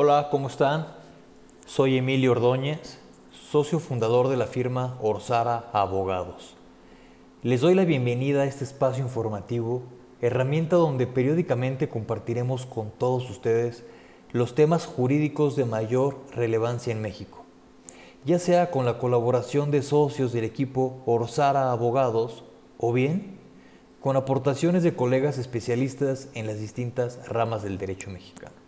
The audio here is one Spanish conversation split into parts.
Hola, ¿cómo están? Soy Emilio Ordóñez, socio fundador de la firma Orsara Abogados. Les doy la bienvenida a este espacio informativo, herramienta donde periódicamente compartiremos con todos ustedes los temas jurídicos de mayor relevancia en México, ya sea con la colaboración de socios del equipo Orsara Abogados o bien con aportaciones de colegas especialistas en las distintas ramas del derecho mexicano.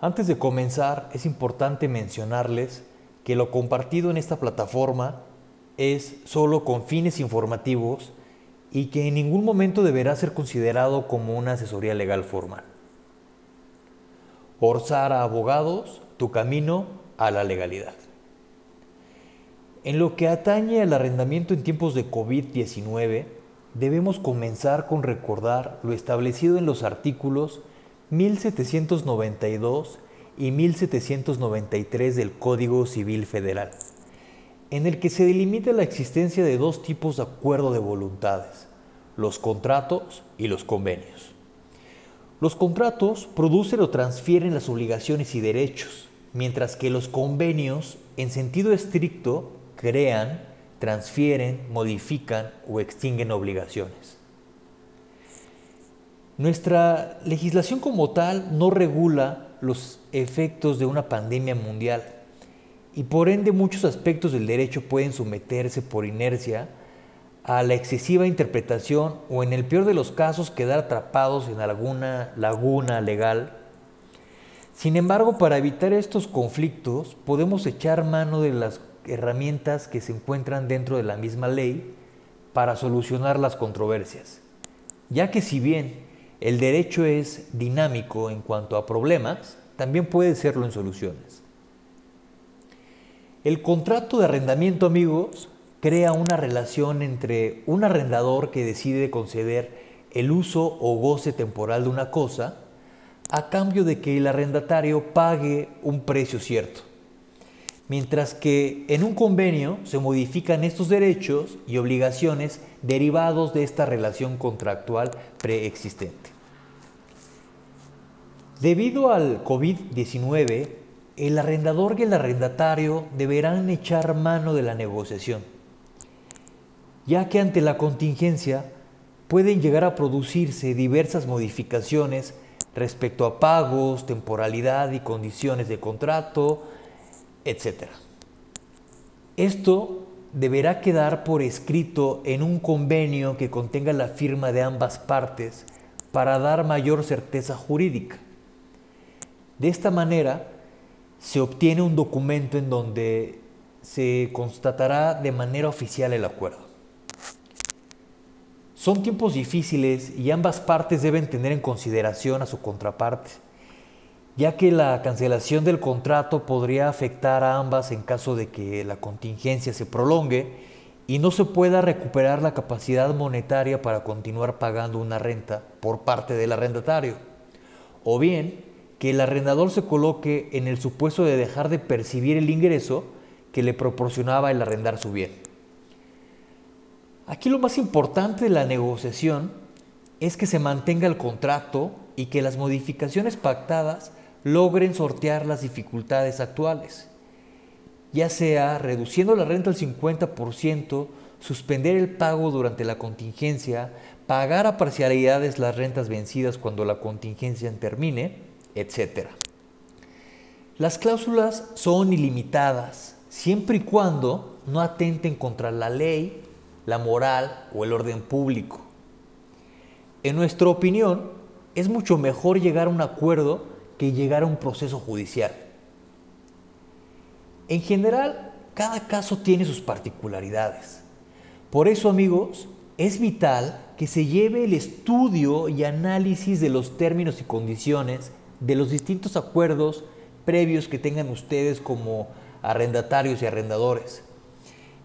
Antes de comenzar, es importante mencionarles que lo compartido en esta plataforma es solo con fines informativos y que en ningún momento deberá ser considerado como una asesoría legal formal. Orsara Abogados, tu camino a la legalidad. En lo que atañe al arrendamiento en tiempos de COVID-19, debemos comenzar con recordar lo establecido en los artículos 1792 y 1793 del Código Civil Federal, en el que se delimita la existencia de dos tipos de acuerdo de voluntades, los contratos y los convenios. Los contratos producen o transfieren las obligaciones y derechos, mientras que los convenios, en sentido estricto, crean, transfieren, modifican o extinguen obligaciones. Nuestra legislación como tal no regula los efectos de una pandemia mundial y por ende muchos aspectos del derecho pueden someterse por inercia a la excesiva interpretación o en el peor de los casos quedar atrapados en alguna laguna legal. Sin embargo, para evitar estos conflictos podemos echar mano de las herramientas que se encuentran dentro de la misma ley para solucionar las controversias, ya que si bien el derecho es dinámico en cuanto a problemas, también puede serlo en soluciones. El contrato de arrendamiento, amigos, crea una relación entre un arrendador que decide conceder el uso o goce temporal de una cosa a cambio de que el arrendatario pague un precio cierto. Mientras que en un convenio se modifican estos derechos y obligaciones derivados de esta relación contractual preexistente. Debido al COVID-19, el arrendador y el arrendatario deberán echar mano de la negociación, ya que ante la contingencia pueden llegar a producirse diversas modificaciones respecto a pagos, temporalidad y condiciones de contrato, etc. Esto deberá quedar por escrito en un convenio que contenga la firma de ambas partes para dar mayor certeza jurídica. De esta manera se obtiene un documento en donde se constatará de manera oficial el acuerdo. Son tiempos difíciles y ambas partes deben tener en consideración a su contraparte ya que la cancelación del contrato podría afectar a ambas en caso de que la contingencia se prolongue y no se pueda recuperar la capacidad monetaria para continuar pagando una renta por parte del arrendatario. O bien, que el arrendador se coloque en el supuesto de dejar de percibir el ingreso que le proporcionaba el arrendar su bien. Aquí lo más importante de la negociación es que se mantenga el contrato y que las modificaciones pactadas logren sortear las dificultades actuales, ya sea reduciendo la renta al 50%, suspender el pago durante la contingencia, pagar a parcialidades las rentas vencidas cuando la contingencia termine, etc. Las cláusulas son ilimitadas, siempre y cuando no atenten contra la ley, la moral o el orden público. En nuestra opinión, es mucho mejor llegar a un acuerdo que llegar a un proceso judicial. En general, cada caso tiene sus particularidades. Por eso, amigos, es vital que se lleve el estudio y análisis de los términos y condiciones de los distintos acuerdos previos que tengan ustedes como arrendatarios y arrendadores,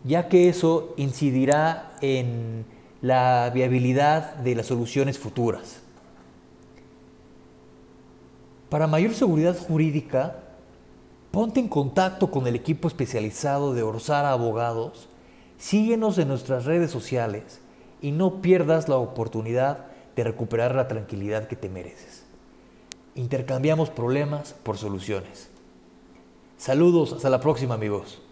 ya que eso incidirá en la viabilidad de las soluciones futuras. Para mayor seguridad jurídica, ponte en contacto con el equipo especializado de Orsara Abogados, síguenos en nuestras redes sociales y no pierdas la oportunidad de recuperar la tranquilidad que te mereces. intercambiamos problemas por soluciones. Saludos, hasta la próxima amigos.